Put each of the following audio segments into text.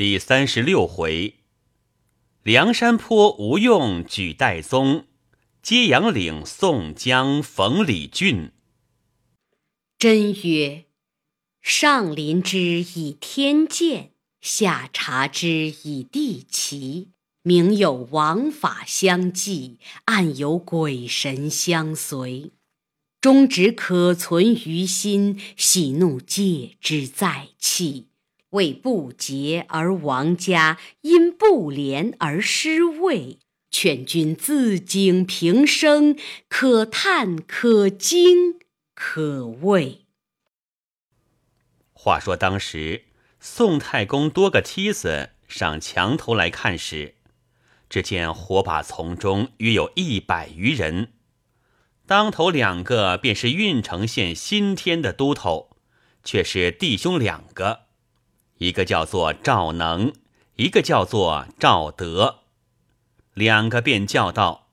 第三十六回，梁山坡吴用举戴宗，揭阳岭宋江逢李俊。真曰：上临之以天鉴，下察之以地奇。明有王法相济，暗有鬼神相随。终止可存于心，喜怒戒之在气。为不洁而亡家，因不廉而失位。劝君自警平生，可叹可惊可畏。话说当时，宋太公多个梯子上墙头来看时，只见火把丛中约有一百余人，当头两个便是郓城县新添的都头，却是弟兄两个。一个叫做赵能，一个叫做赵德，两个便叫道：“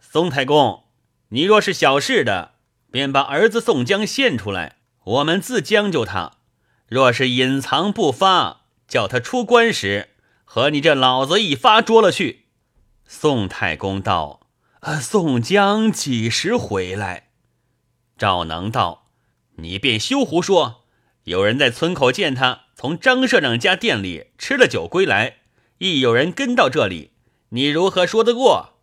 宋太公，你若是小事的，便把儿子宋江献出来，我们自将就他；若是隐藏不发，叫他出关时，和你这老子一发捉了去。”宋太公道：“呃，宋江几时回来？”赵能道：“你便休胡说，有人在村口见他。”从张社长家店里吃了酒归来，亦有人跟到这里，你如何说得过？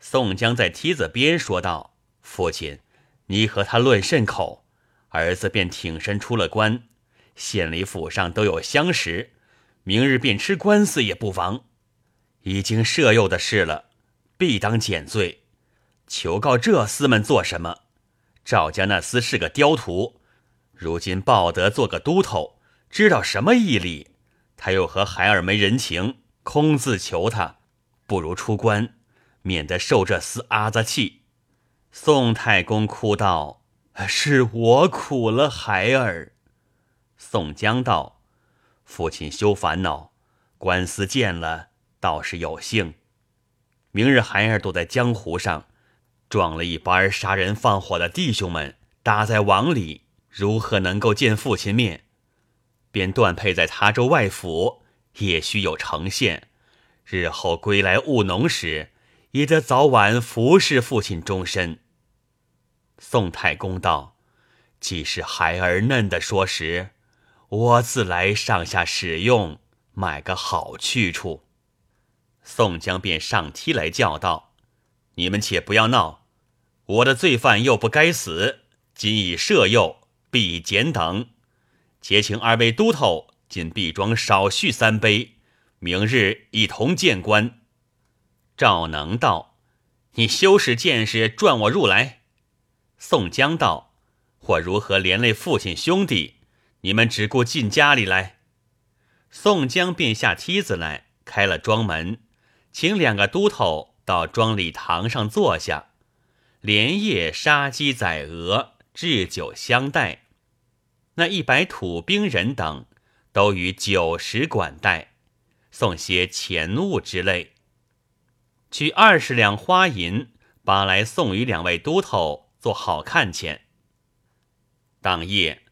宋江在梯子边说道：“父亲，你和他论甚口？儿子便挺身出了关，县里府上都有相识，明日便吃官司也不妨。已经赦宥的事了，必当减罪。求告这厮们做什么？赵家那厮是个刁徒，如今报得做个都头。”知道什么义理？他又和孩儿没人情，空自求他，不如出关，免得受这厮阿子气。宋太公哭道：“是我苦了孩儿。”宋江道：“父亲休烦恼，官司见了倒是有幸。明日孩儿躲在江湖上，撞了一班杀人放火的弟兄们，搭在网里，如何能够见父亲面？”便断配在他州外府，也须有呈现。日后归来务农时，也得早晚服侍父亲终身。宋太公道：“既是孩儿嫩的说时，我自来上下使用，买个好去处。”宋江便上梯来叫道：“你们且不要闹，我的罪犯又不该死，今已赦宥，必减等。”且请二位都头进毕庄少叙三杯，明日一同见官。赵能道：“你休使见识，转我入来。”宋江道：“或如何连累父亲兄弟？你们只顾进家里来。”宋江便下梯子来，开了庄门，请两个都头到庄里堂上坐下，连夜杀鸡宰鹅，置酒相待。那一百土兵人等，都与酒食管待，送些钱物之类。取二十两花银，把来送与两位都头做好看钱。当夜，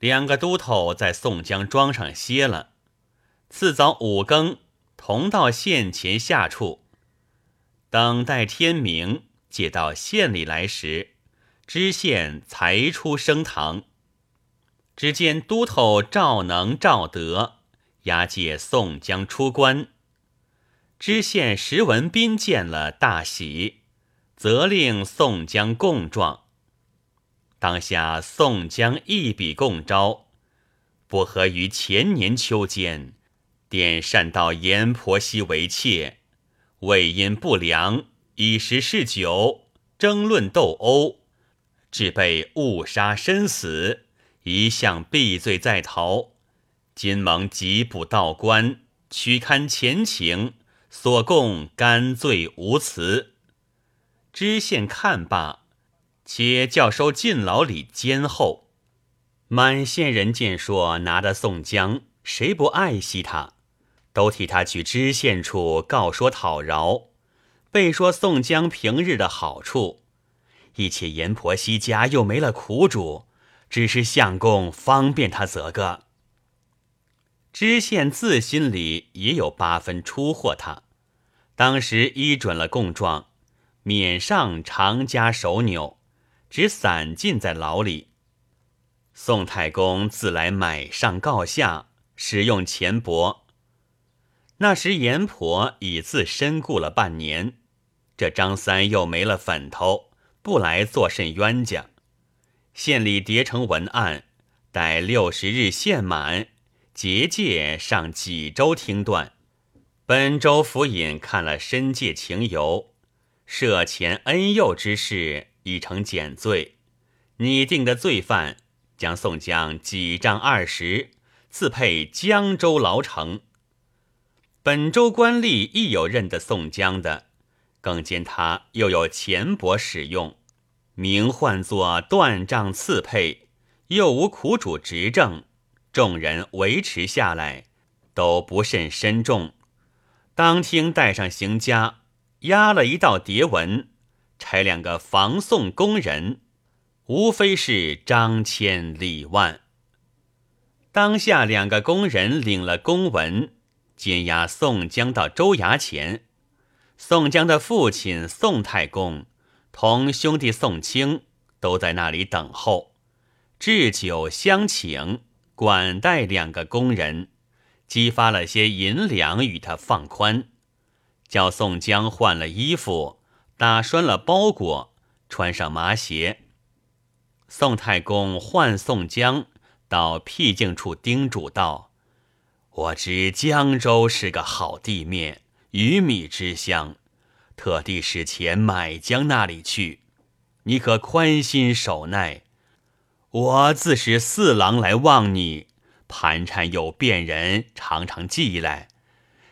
两个都头在宋江庄上歇了。次早五更，同到县前下处，等待天明，借到县里来时，知县才出升堂。只见都头赵能、赵德押解宋江出关，知县石文斌见了大喜，责令宋江供状。当下宋江一笔供招，不合于前年秋间，点善到阎婆惜为妾，为因不良，以食嗜酒，争论斗殴，致被误杀身死。一向避罪在逃，今蒙缉捕道官，取勘前情，所供甘罪无辞。知县看罢，且教收进牢里监候。满县人见说拿得宋江，谁不爱惜他？都替他去知县处告说讨饶，被说宋江平日的好处，一且阎婆惜家又没了苦主。只是相公方便他则个。知县自心里也有八分出货他，当时依准了供状，免上长加手纽，只散禁在牢里。宋太公自来买上告下，使用钱帛。那时阎婆已自身故了半年，这张三又没了粉头，不来做甚冤家。县里叠成文案，待六十日限满。结界上几州听断，本州府尹看了申诫情由，涉前恩佑之事已成减罪，拟定的罪犯将宋江几杖二十，自配江州牢城。本州官吏亦有认得宋江的，更见他又有钱帛使用，名唤作断杖刺配，又无苦主执政。众人维持下来，都不甚深重。当听带上行家，押了一道牒文，差两个防送工人，无非是张千李万。当下两个工人领了公文，监押宋江到州衙前。宋江的父亲宋太公同兄弟宋清都在那里等候，置酒相请。管带两个工人，激发了些银两与他放宽，叫宋江换了衣服，打拴了包裹，穿上麻鞋。宋太公唤宋江到僻静处叮嘱道：“我知江州是个好地面，鱼米之乡，特地使钱买江那里去，你可宽心守耐。”我自使四郎来望你，盘缠有便人常常寄来。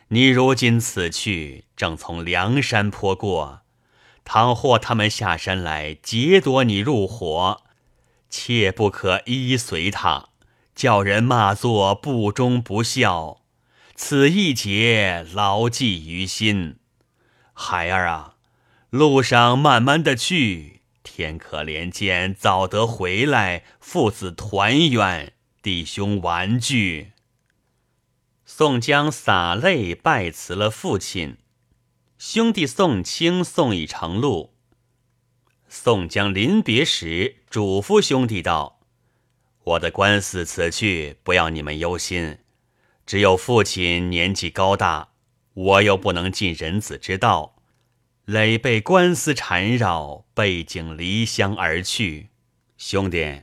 你如今此去，正从梁山坡过，倘或他们下山来劫夺你入伙，切不可依随他，叫人骂作不忠不孝。此一劫牢记于心，孩儿啊，路上慢慢的去。天可怜见，早得回来，父子团圆，弟兄玩聚。宋江洒泪拜辞了父亲，兄弟宋清送已成路。宋江临别时嘱咐兄弟道：“我的官司辞去，不要你们忧心。只有父亲年纪高大，我又不能尽人子之道。”累被官司缠绕，背井离乡而去。兄弟，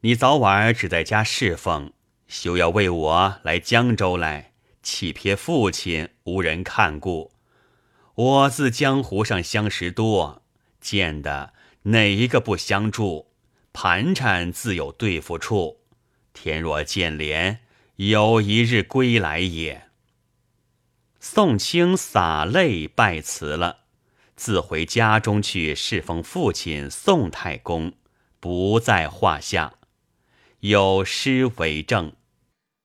你早晚只在家侍奉，休要为我来江州来，弃撇父亲，无人看顾。我自江湖上相识多，见的哪一个不相助？盘缠自有对付处。天若见怜，有一日归来也。宋清洒泪拜辞了。自回家中去侍奉父亲宋太公，不在话下。有诗为证：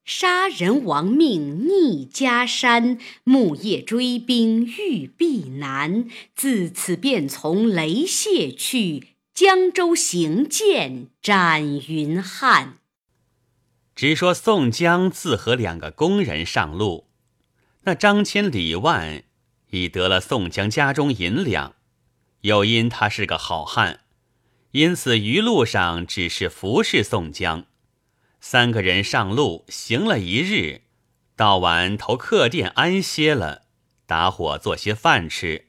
杀人亡命逆家山，木叶追兵欲避难。自此便从雷泄去，江州行剑斩云汉。只说宋江自和两个工人上路，那张千李万。已得了宋江家中银两，又因他是个好汉，因此一路上只是服侍宋江。三个人上路行了一日，到晚投客店安歇了，打火做些饭吃，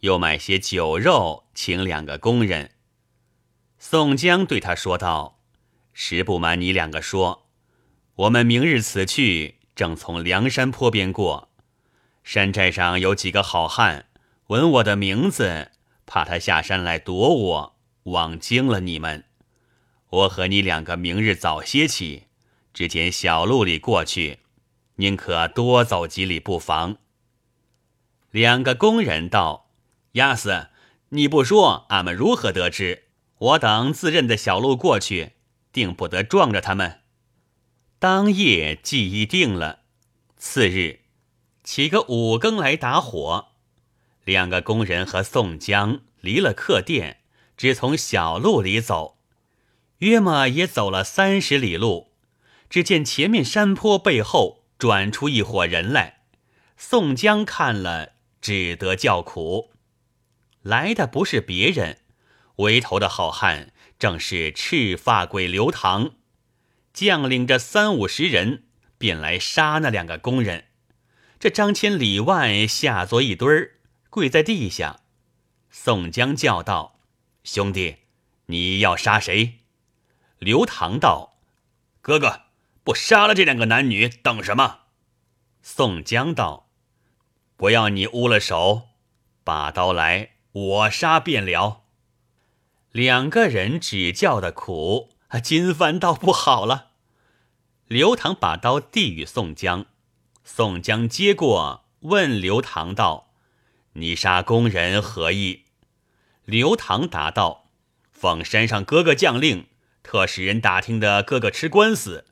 又买些酒肉请两个工人。宋江对他说道：“实不瞒你两个说，我们明日此去，正从梁山坡边过。”山寨上有几个好汉，闻我的名字，怕他下山来夺我，枉惊了你们。我和你两个明日早些起，只见小路里过去，宁可多走几里不妨。两个工人道：“亚斯，你不说，俺们如何得知？我等自认的小路过去，定不得撞着他们。”当夜记忆定了，次日。起个五更来打火，两个工人和宋江离了客店，只从小路里走，约么也走了三十里路，只见前面山坡背后转出一伙人来。宋江看了，只得叫苦。来的不是别人，围头的好汉正是赤发鬼刘唐，将领着三五十人，便来杀那两个工人。这张千里外下作一堆儿，跪在地下。宋江叫道：“兄弟，你要杀谁？”刘唐道：“哥哥，不杀了这两个男女，等什么？”宋江道：“不要你污了手，把刀来。”我杀便了。两个人只叫的苦，金帆倒不好了。刘唐把刀递与宋江，宋江接过，问刘唐道：“你杀工人何意？”刘唐答道：“奉山上哥哥将令，特使人打听的哥哥吃官司，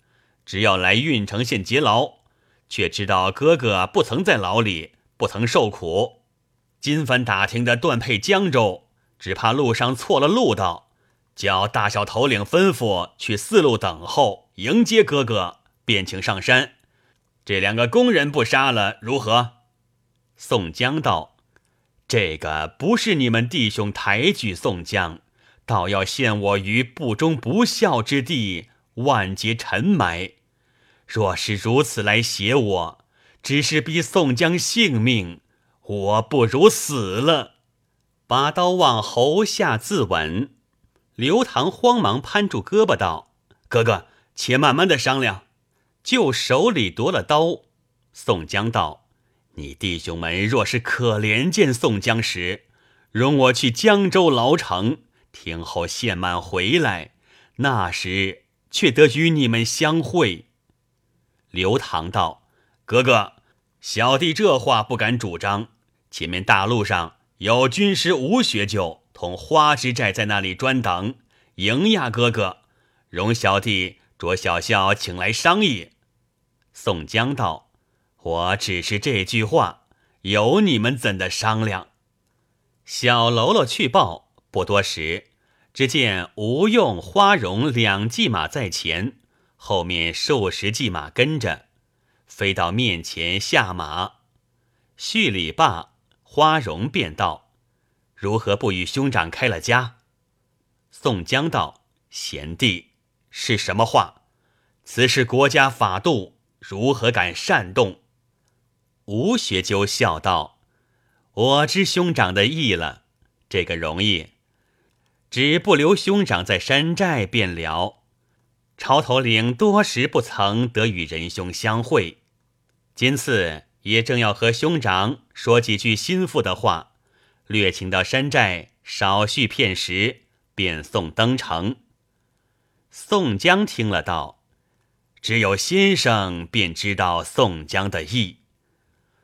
只要来郓城县劫牢，却知道哥哥不曾在牢里，不曾受苦。”金帆打听的断配江州，只怕路上错了路道，叫大小头领吩咐去四路等候迎接哥哥，便请上山。这两个工人不杀了如何？宋江道：“这个不是你们弟兄抬举宋江，倒要陷我于不忠不孝之地，万劫沉埋。若是如此来挟我，只是逼宋江性命。”我不如死了，把刀往喉下自刎。刘唐慌忙攀住胳膊道：“哥哥，且慢慢的商量。”就手里夺了刀。宋江道：“你弟兄们若是可怜见宋江时，容我去江州牢城听候谢满回来，那时却得与你们相会。”刘唐道：“哥哥，小弟这话不敢主张。”前面大路上有军师吴学究同花之寨在那里专等迎亚哥哥，容小弟着小校请来商议。宋江道：“我只是这句话，有你们怎的商量？”小喽啰去报，不多时，只见吴用、花荣两骑马在前，后面数十骑马跟着，飞到面前下马，叙礼罢。花荣便道：“如何不与兄长开了家？”宋江道：“贤弟是什么话？此事国家法度，如何敢擅动？”吴学究笑道：“我知兄长的意了，这个容易，只不留兄长在山寨便了。朝头领多时不曾得与仁兄相会，今次。”也正要和兄长说几句心腹的话，略请到山寨少叙片时，便送登城。宋江听了道：“只有先生便知道宋江的意。”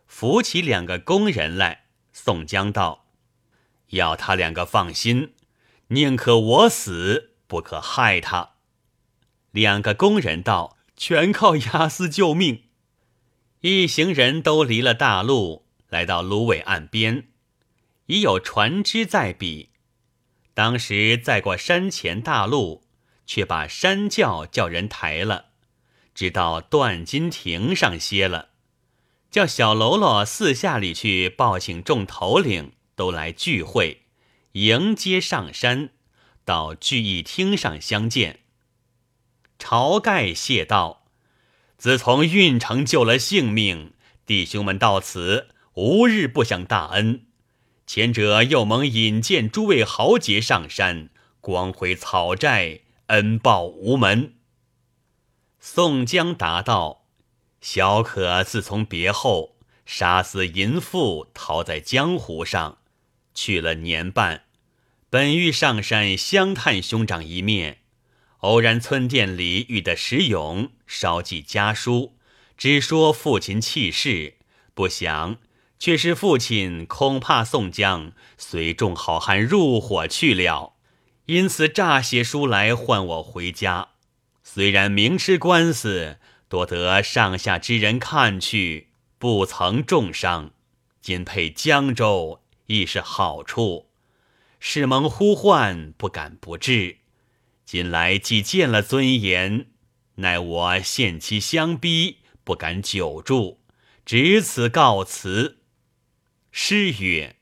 扶起两个工人来，宋江道：“要他两个放心，宁可我死，不可害他。”两个工人道：“全靠押司救命。”一行人都离了大路，来到芦苇岸边，已有船只在彼。当时再过山前大路，却把山轿叫人抬了，直到断金亭上歇了。叫小喽啰四下里去报请众头领都来聚会，迎接上山，到聚义厅上相见。晁盖谢道。自从郓城救了性命，弟兄们到此无日不享大恩。前者又蒙引荐诸位豪杰上山，光辉草寨，恩报无门。宋江答道：“小可自从别后，杀死淫妇，逃在江湖上，去了年半，本欲上山相探兄长一面。”偶然村店里遇得石勇，稍寄家书，只说父亲弃世，不想却是父亲恐怕宋江随众好汉入伙去了，因此诈写书来唤我回家。虽然明吃官司，多得上下之人看去，不曾重伤。今配江州，亦是好处。是蒙呼唤，不敢不至。今来既见了尊严，奈我限期相逼，不敢久住，只此告辞。诗曰：“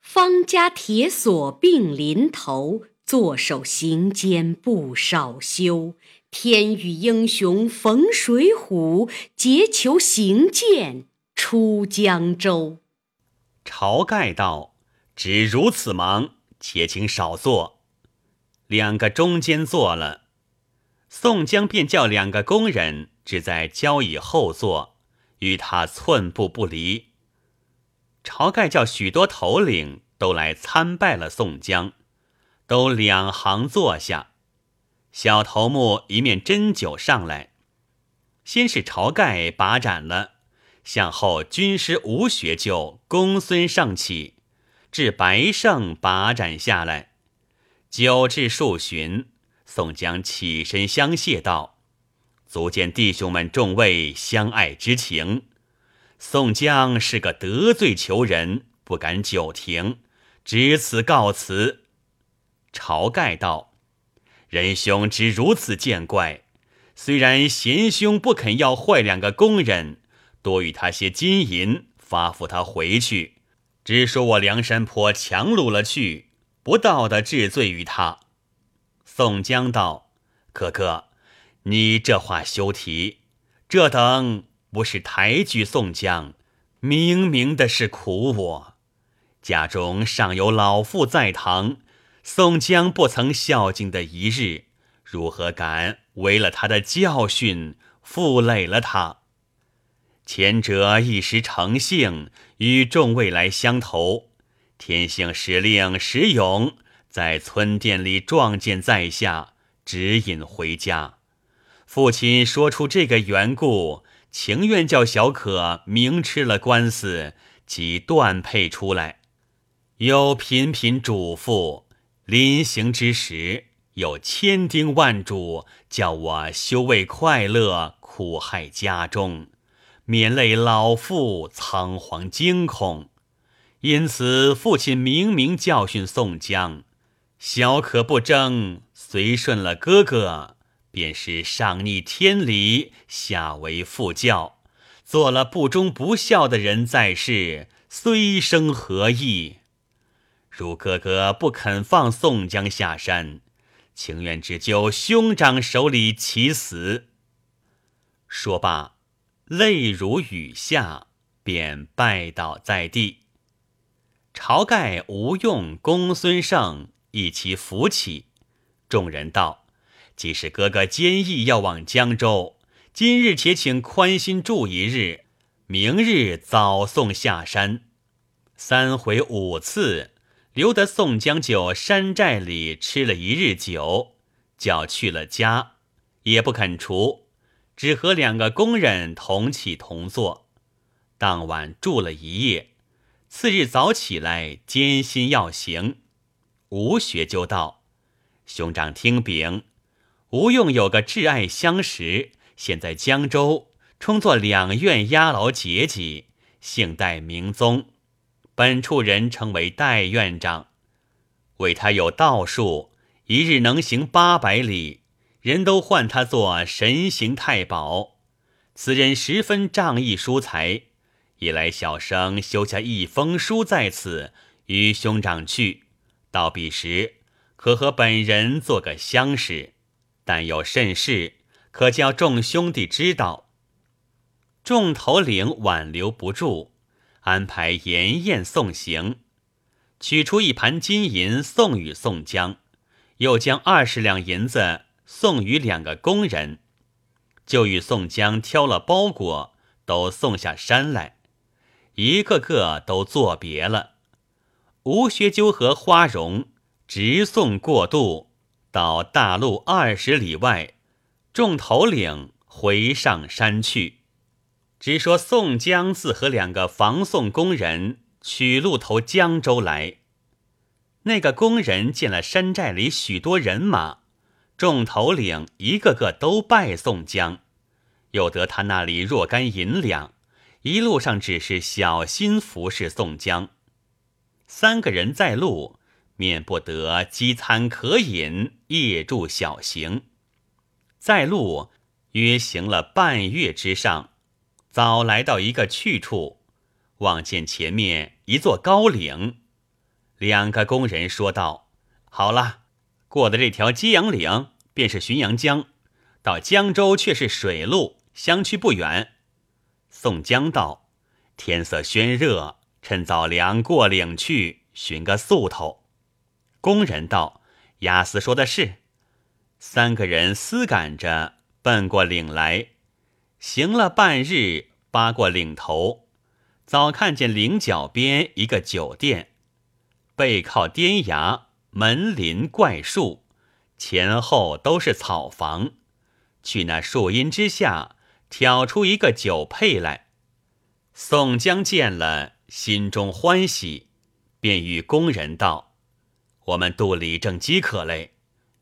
方家铁锁并临头，坐守行间不少休。天与英雄逢水浒，结求行剑出江州。”晁盖道：“只如此忙，且请少坐。”两个中间坐了，宋江便叫两个工人只在交椅后坐，与他寸步不离。晁盖叫许多头领都来参拜了宋江，都两行坐下。小头目一面斟酒上来，先是晁盖把盏了，向后军师吴学就、公孙胜起，至白胜把盏下来。酒至数巡，宋江起身相谢道：“足见弟兄们众位相爱之情。宋江是个得罪求人，不敢久停，只此告辞。”晁盖道：“仁兄只如此见怪。虽然贤兄不肯要坏两个工人，多与他些金银，发付他回去，只说我梁山坡强掳了去。”不道的治罪于他，宋江道：“哥哥，你这话休提，这等不是抬举宋江，明明的是苦我。家中尚有老父在堂，宋江不曾孝敬的一日，如何敢违了他的教训，负累了他？前者一时成性，与众未来相投。”天性使令石勇在村店里撞见在下，指引回家。父亲说出这个缘故，情愿叫小可明吃了官司，即断配出来。又频频嘱咐，临行之时，有千叮万嘱，叫我休为快乐苦害家中，免累老父仓皇惊恐。因此，父亲明明教训宋江：“小可不争，随顺了哥哥，便是上逆天理，下为父教，做了不忠不孝的人在世，虽生何意？如哥哥不肯放宋江下山，情愿只就兄长手里起死。”说罢，泪如雨下，便拜倒在地。晁盖、吴用、公孙胜一齐扶起，众人道：“即使哥哥坚毅要往江州，今日且请宽心住一日，明日早送下山。”三回五次，留得宋江就山寨里吃了一日酒，叫去了家，也不肯除，只和两个工人同起同坐。当晚住了一夜。次日早起来，艰辛要行。吴学究道：“兄长听禀，吴用有个挚爱相识，现在江州，充作两院押牢节级，姓戴名宗。本处人称为戴院长，为他有道术，一日能行八百里，人都唤他做神行太保。此人十分仗义疏财。”一来，小生修下一封书在此，与兄长去。到彼时，可和本人做个相识。但有甚事，可叫众兄弟知道。众头领挽留不住，安排筵宴送行，取出一盘金银送与宋江，又将二十两银子送与两个工人，就与宋江挑了包裹，都送下山来。一个个都作别了。吴学究和花荣直送过渡，到大路二十里外，众头领回上山去。只说宋江自和两个防送工人取路投江州来。那个工人见了山寨里许多人马，众头领一个个都拜宋江，又得他那里若干银两。一路上只是小心服侍宋江，三个人在路，免不得饥餐渴饮，夜住小行。在路约行了半月之上，早来到一个去处，望见前面一座高岭。两个工人说道：“好了，过的这条揭阳岭便是浔阳江，到江州却是水路，相去不远。”宋江道：“天色宣热，趁早凉过岭去，寻个宿头。”工人道：“押司说的是。”三个人思赶着奔过岭来，行了半日，扒过岭头，早看见岭脚边一个酒店，背靠颠崖，门临怪树，前后都是草房。去那树荫之下，挑出一个酒配来。宋江见了，心中欢喜，便与工人道：“我们肚里正饥渴嘞。”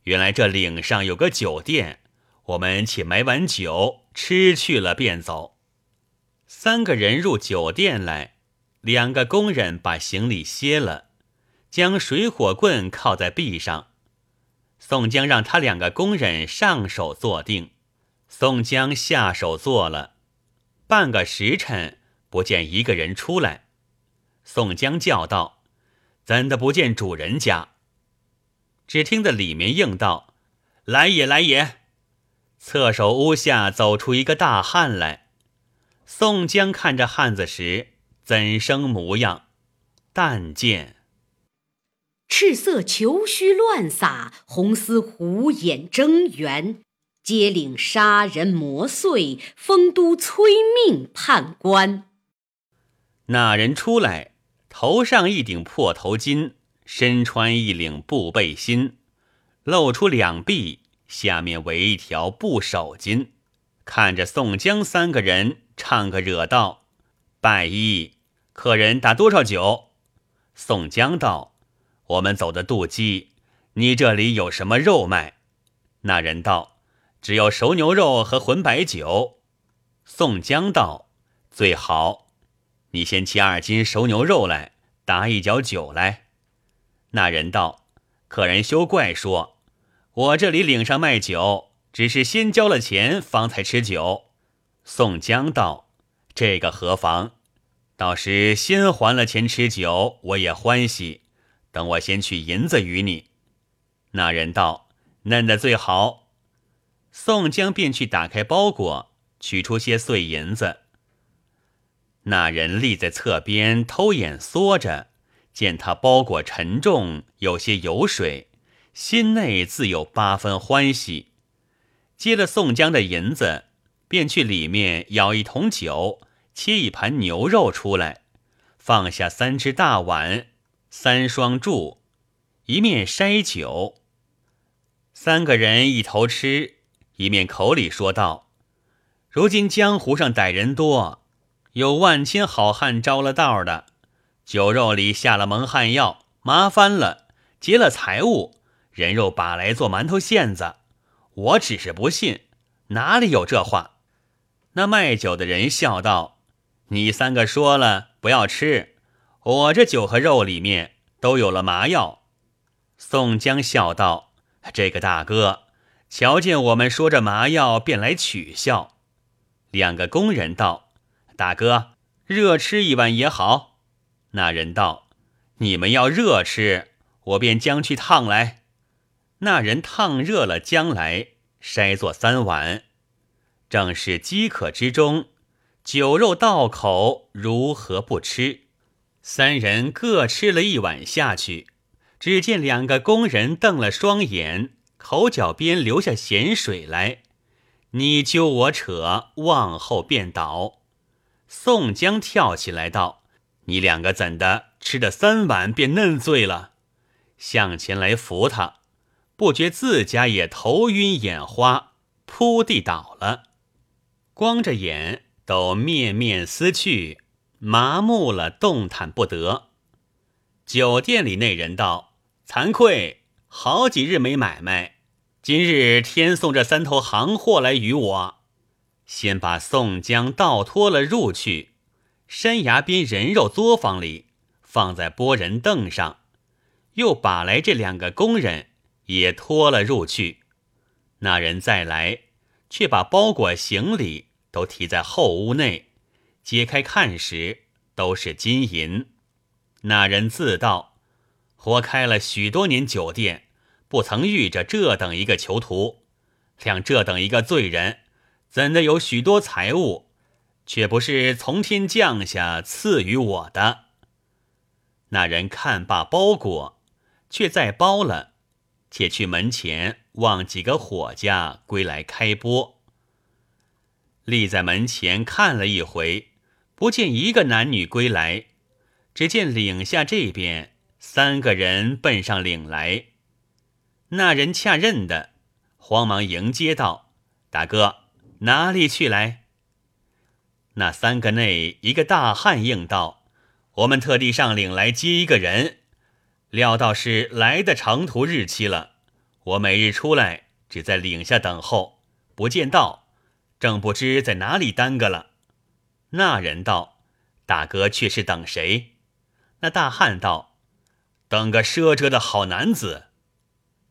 原来这岭上有个酒店，我们且买碗酒吃去了，便走。三个人入酒店来，两个工人把行李歇了，将水火棍靠在壁上。宋江让他两个工人上手坐定，宋江下手坐了。半个时辰不见一个人出来，宋江叫道：“怎的不见主人家？”只听得里面应道：“来也，来也！”侧手屋下走出一个大汉来。宋江看着汉子时，怎生模样？但见赤色裘须乱撒，红丝虎眼睁圆，接领杀人磨碎，丰都催命判官。那人出来，头上一顶破头巾。身穿一领布背心，露出两臂，下面围一条布手巾。看着宋江三个人，唱个惹道：“拜一，客人打多少酒？”宋江道：“我们走的渡鸡，你这里有什么肉卖？”那人道：“只有熟牛肉和浑白酒。”宋江道：“最好，你先切二斤熟牛肉来，打一角酒来。”那人道：“客人休怪说，我这里岭上卖酒，只是先交了钱方才吃酒。”宋江道：“这个何妨？到时先还了钱吃酒，我也欢喜。等我先取银子与你。”那人道：“嫩的最好。”宋江便去打开包裹，取出些碎银子。那人立在侧边偷眼缩着。见他包裹沉重，有些油水，心内自有八分欢喜。接了宋江的银子，便去里面舀一桶酒，切一盘牛肉出来，放下三只大碗，三双箸，一面筛酒。三个人一头吃，一面口里说道：“如今江湖上歹人多，有万千好汉招了道的。”酒肉里下了蒙汗药，麻翻了，劫了财物，人肉把来做馒头馅子。我只是不信，哪里有这话？那卖酒的人笑道：“你三个说了不要吃，我这酒和肉里面都有了麻药。”宋江笑道：“这个大哥，瞧见我们说着麻药，便来取笑。”两个工人道：“大哥，热吃一碗也好。”那人道：“你们要热吃，我便将去烫来。”那人烫热了将来，筛作三碗。正是饥渴之中，酒肉到口，如何不吃？三人各吃了一碗下去，只见两个工人瞪了双眼，口角边流下咸水来，你揪我扯，往后便倒。宋江跳起来道。你两个怎的吃了三碗便嫩醉了？向前来扶他，不觉自家也头晕眼花，扑地倒了，光着眼都面面思去，麻木了，动弹不得。酒店里那人道：“惭愧，好几日没买卖，今日天送这三头行货来与我，先把宋江倒拖了入去。”山崖边人肉作坊里，放在拨人凳上，又把来这两个工人也拖了入去。那人再来，却把包裹行李都提在后屋内，揭开看时，都是金银。那人自道：“活开了许多年酒店，不曾遇着这等一个囚徒。像这等一个罪人，怎的有许多财物，却不是从天降下赐予我的？”那人看罢包裹，却再包了，且去门前望几个伙家归来开剥。立在门前看了一回，不见一个男女归来。只见岭下这边三个人奔上岭来，那人恰认得，慌忙迎接道：“大哥，哪里去来？”那三个内一个大汉应道：“我们特地上岭来接一个人，料到是来的长途日期了。我每日出来，只在岭下等候，不见到，正不知在哪里耽搁了。”那人道：“大哥却是等谁？”那大汉道：“等个赊折的好男子。”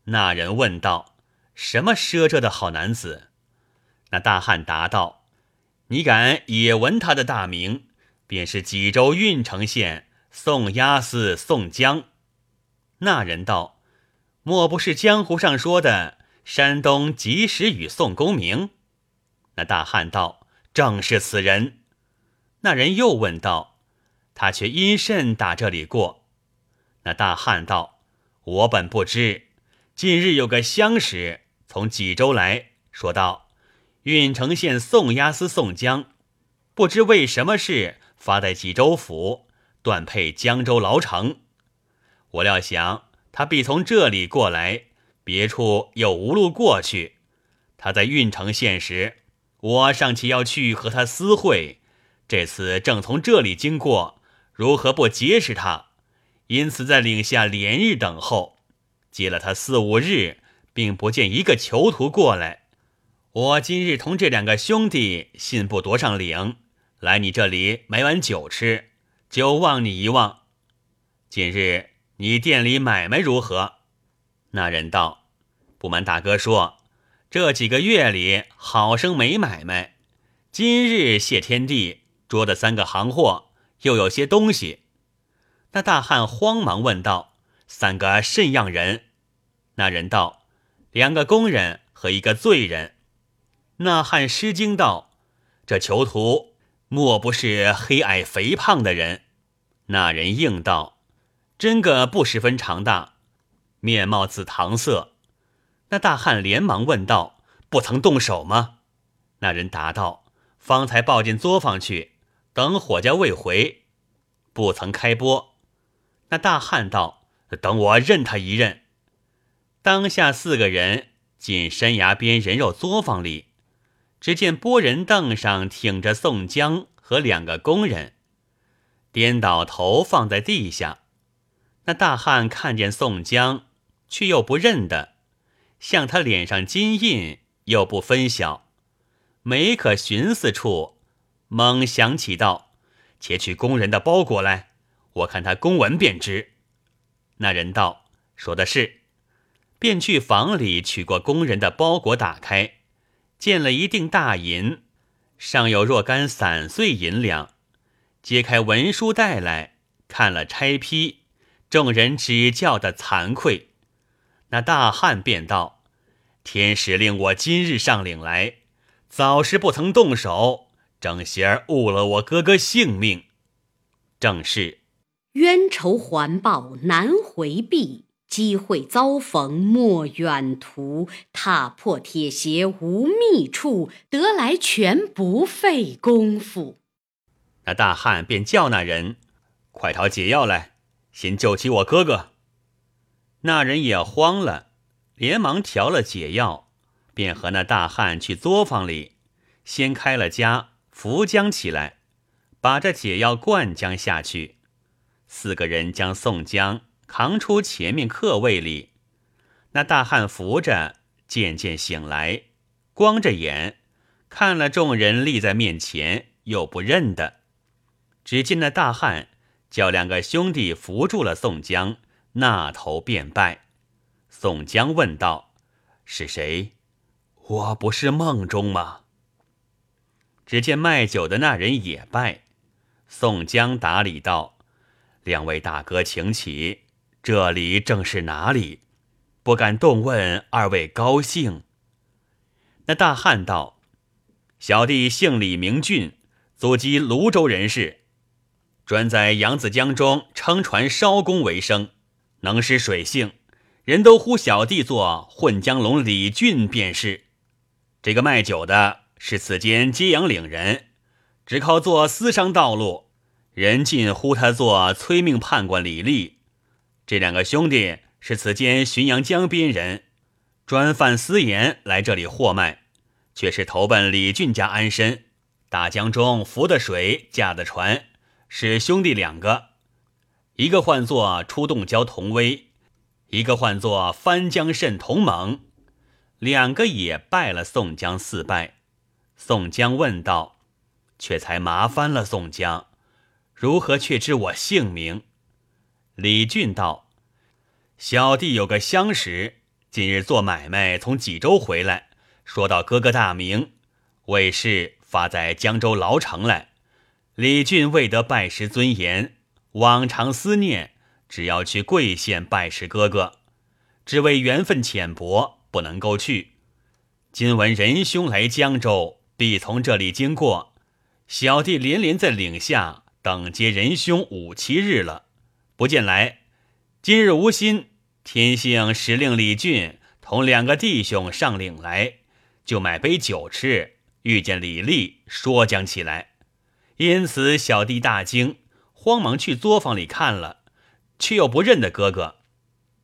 那人问道：“什么赊折的好男子？”那大汉答道：“你敢也闻他的大名，便是济州郓城县宋押司宋江。”那人道：“莫不是江湖上说的山东及时雨宋公明？”那大汉道：“正是此人。”那人又问道。他却因甚打这里过？那大汉道：“我本不知，近日有个相识从济州来说道，郓城县宋押司宋江，不知为什么事发在济州府，断配江州牢城。我料想他必从这里过来，别处又无路过去。他在郓城县时，我尚且要去和他私会，这次正从这里经过。”如何不结识他？因此在岭下连日等候，接了他四五日，并不见一个囚徒过来。我今日同这两个兄弟信步夺上岭，来你这里买碗酒吃，就望你一望。今日你店里买卖如何？那人道：“不瞒大哥说，这几个月里好生没买卖。今日谢天地，捉的三个行货。”又有些东西，那大汉慌忙问道：“三个甚样人？”那人道：“两个工人和一个罪人。”那汉失惊道：“这囚徒莫不是黑矮肥胖的人？”那人应道：“真个不十分长大，面貌紫糖色。”那大汉连忙问道：“不曾动手吗？”那人答道：“方才抱进作坊去。”等伙计未回，不曾开播。那大汉道：“等我认他一认。”当下四个人进山崖边人肉作坊里，只见拨人凳上挺着宋江和两个工人，颠倒头放在地下。那大汉看见宋江，却又不认得，向他脸上金印又不分晓，没可寻思处。猛想起道：“且取工人的包裹来，我看他公文便知。”那人道：“说的是。”便去房里取过工人的包裹，打开，见了一锭大银，上有若干散碎银两。揭开文书袋来看了差批，众人只叫的惭愧。那大汉便道：“天使令我今日上岭来，早时不曾动手。”正邪误了我哥哥性命，正是冤仇环报难回避，机会遭逢莫远图。踏破铁鞋无觅处，得来全不费功夫。那大汉便叫那人快讨解药来，先救起我哥哥。那人也慌了，连忙调了解药，便和那大汉去作坊里，先开了家。扶将起来，把这解药灌将下去。四个人将宋江扛出前面客位里，那大汉扶着，渐渐醒来，光着眼看了众人立在面前，又不认得。只见那大汉叫两个兄弟扶住了宋江，那头便拜。宋江问道：“是谁？我不是梦中吗？”只见卖酒的那人也拜，宋江打礼道：“两位大哥，请起。这里正是哪里？不敢动问二位高兴。”那大汉道：“小弟姓李，名俊，祖籍泸州人士，专在扬子江中撑船烧工为生，能识水性，人都呼小弟做混江龙李俊便是。这个卖酒的是此间揭阳岭人。”只靠做私商道路，人尽呼他做催命判官李立。这两个兄弟是此间浔阳江边人，专贩私盐来这里货卖，却是投奔李俊家安身。大江中浮的水，驾的船，是兄弟两个，一个唤作出洞蛟童威，一个唤作翻江蜃童猛，两个也拜了宋江四拜。宋江问道。却才麻烦了宋江，如何却知我姓名？李俊道：“小弟有个相识，今日做买卖从济州回来，说到哥哥大名，为是发在江州牢城来。李俊未得拜师尊严，往常思念，只要去贵县拜师哥哥，只为缘分浅薄，不能够去。今闻仁兄来江州，必从这里经过。”小弟连连在岭下等接仁兄五七日了，不见来。今日无心，天幸时令李俊同两个弟兄上岭来，就买杯酒吃。遇见李立，说讲起来，因此小弟大惊，慌忙去作坊里看了，却又不认得哥哥。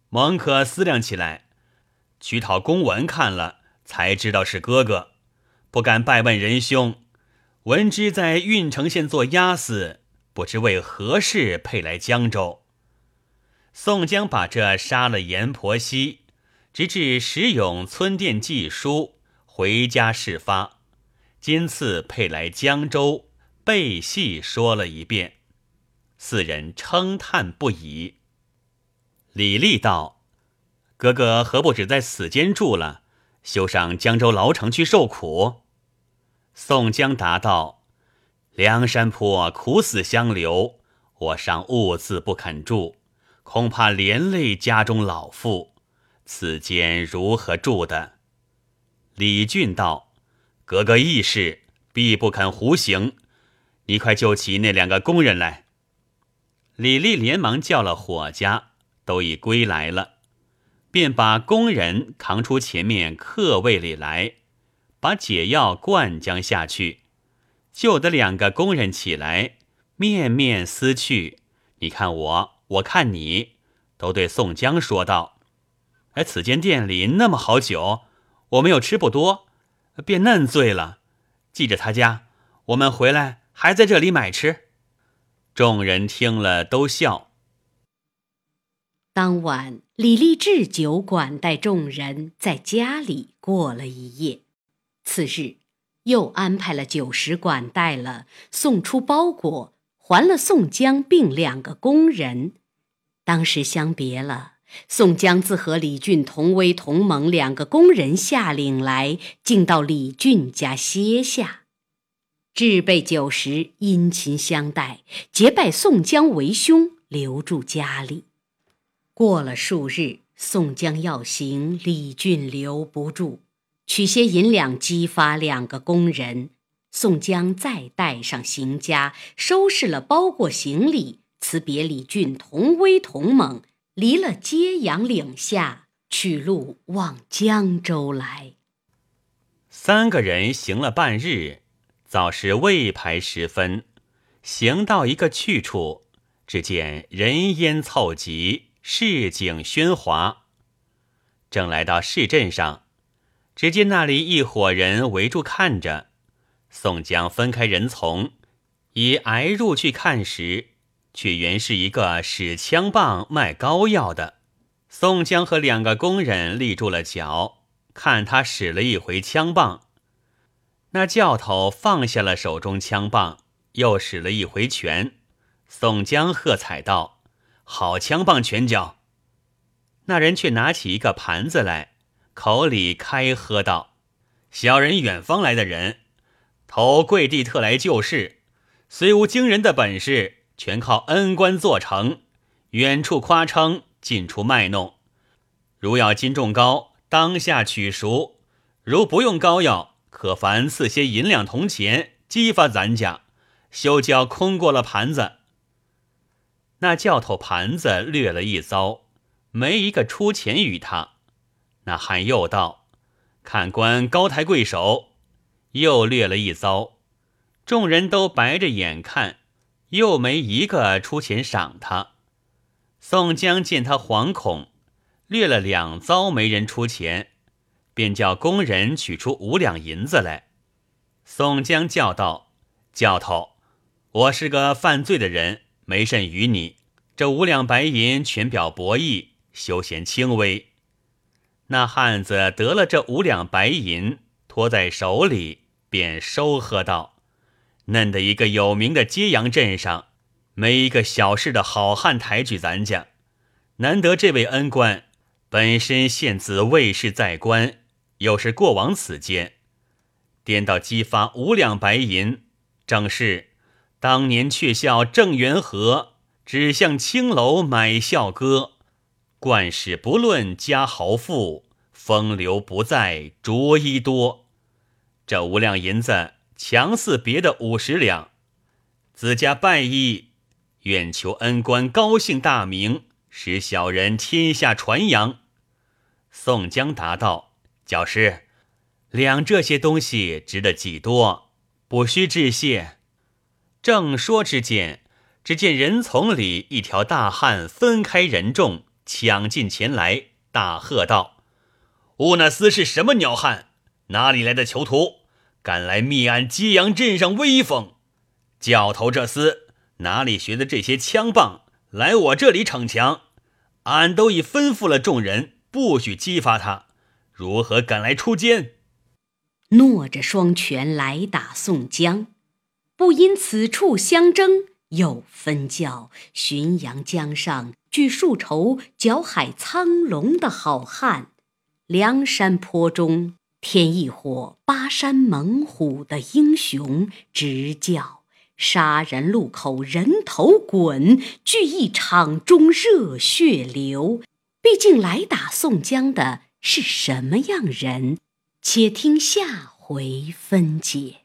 蒙可思量起来，去讨公文看了，才知道是哥哥，不敢拜问仁兄。闻之在郓城县做押司，不知为何事配来江州。宋江把这杀了阎婆惜，直至石勇村店寄书回家事发，今次配来江州，背细说了一遍，四人称叹不已。李立道：“哥哥何不只在此间住了，休上江州牢城去受苦？”宋江答道：“梁山坡苦死相留，我尚兀自不肯住，恐怕连累家中老妇。此间如何住的？”李俊道：“哥哥义士，必不肯胡行。你快救起那两个工人来。”李立连忙叫了伙家，都已归来了，便把工人扛出前面客位里来。把解药灌将下去，救得两个工人起来，面面思去。你看我，我看你，都对宋江说道：“哎，此间店里那么好酒，我们又吃不多，便嫩醉了。记着他家，我们回来还在这里买吃。”众人听了都笑。当晚，李立置酒管待众人，在家里过了一夜。次日，又安排了酒食管待了，送出包裹，还了宋江并两个工人。当时相别了，宋江自和李俊、同威、同盟两个工人下岭来，竟到李俊家歇下，置备酒食，殷勤相待，结拜宋江为兄，留住家里。过了数日，宋江要行，李俊留不住。取些银两激发两个工人，宋江再带上行家，收拾了包裹行李，辞别李俊同威同猛，离了揭阳岭下，取路往江州来。三个人行了半日，早是未排时分，行到一个去处，只见人烟凑集，市井喧哗，正来到市镇上。只见那里一伙人围住看着，宋江分开人从，以挨入去看时，却原是一个使枪棒卖膏药的。宋江和两个工人立住了脚，看他使了一回枪棒。那教头放下了手中枪棒，又使了一回拳。宋江喝彩道：“好枪棒拳脚！”那人却拿起一个盘子来。口里开喝道：“小人远方来的人，投贵地特来救世，虽无惊人的本事，全靠恩官做成。远处夸称，近处卖弄。如要斤重高，当下取赎；如不用膏药，可凡赐些银两铜钱，激发咱家，休教空过了盘子。那教头盘子略了一遭，没一个出钱与他。那汉又道：“看官高抬贵手。”又略了一遭，众人都白着眼看，又没一个出钱赏他。宋江见他惶恐，略了两遭，没人出钱，便叫工人取出五两银子来。宋江叫道：“教头，我是个犯罪的人，没甚与你。这五两白银全表博义，休嫌轻微。”那汉子得了这五两白银，托在手里。便收喝道：“嫩的一个有名的揭阳镇上，没一个小事的好汉抬举咱家。难得这位恩官，本身现自卫士在官，又是过往此间，颠倒激发五两白银，正是当年却笑郑元和，只向青楼买笑歌。冠世不论家豪富，风流不在着衣多。”这五两银子强似别的五十两，自家拜义，愿求恩官高兴大名，使小人天下传扬。宋江答道：“教师，两这些东西值得几多？不须致谢。”正说之间，只见人丛里一条大汉分开人众，抢进前来，大喝道：“乌那厮是什么鸟汉？”哪里来的囚徒，敢来灭俺揭阳镇上威风？教头这厮哪里学的这些枪棒，来我这里逞强？俺都已吩咐了众人，不许激发他，如何敢来出奸？诺着双拳来打宋江，不因此处相争，又分教浔阳江上聚数筹剿海苍龙的好汉，梁山坡中。添一伙巴山猛虎的英雄，直叫杀人路口人头滚，聚一场中热血流。毕竟来打宋江的是什么样人？且听下回分解。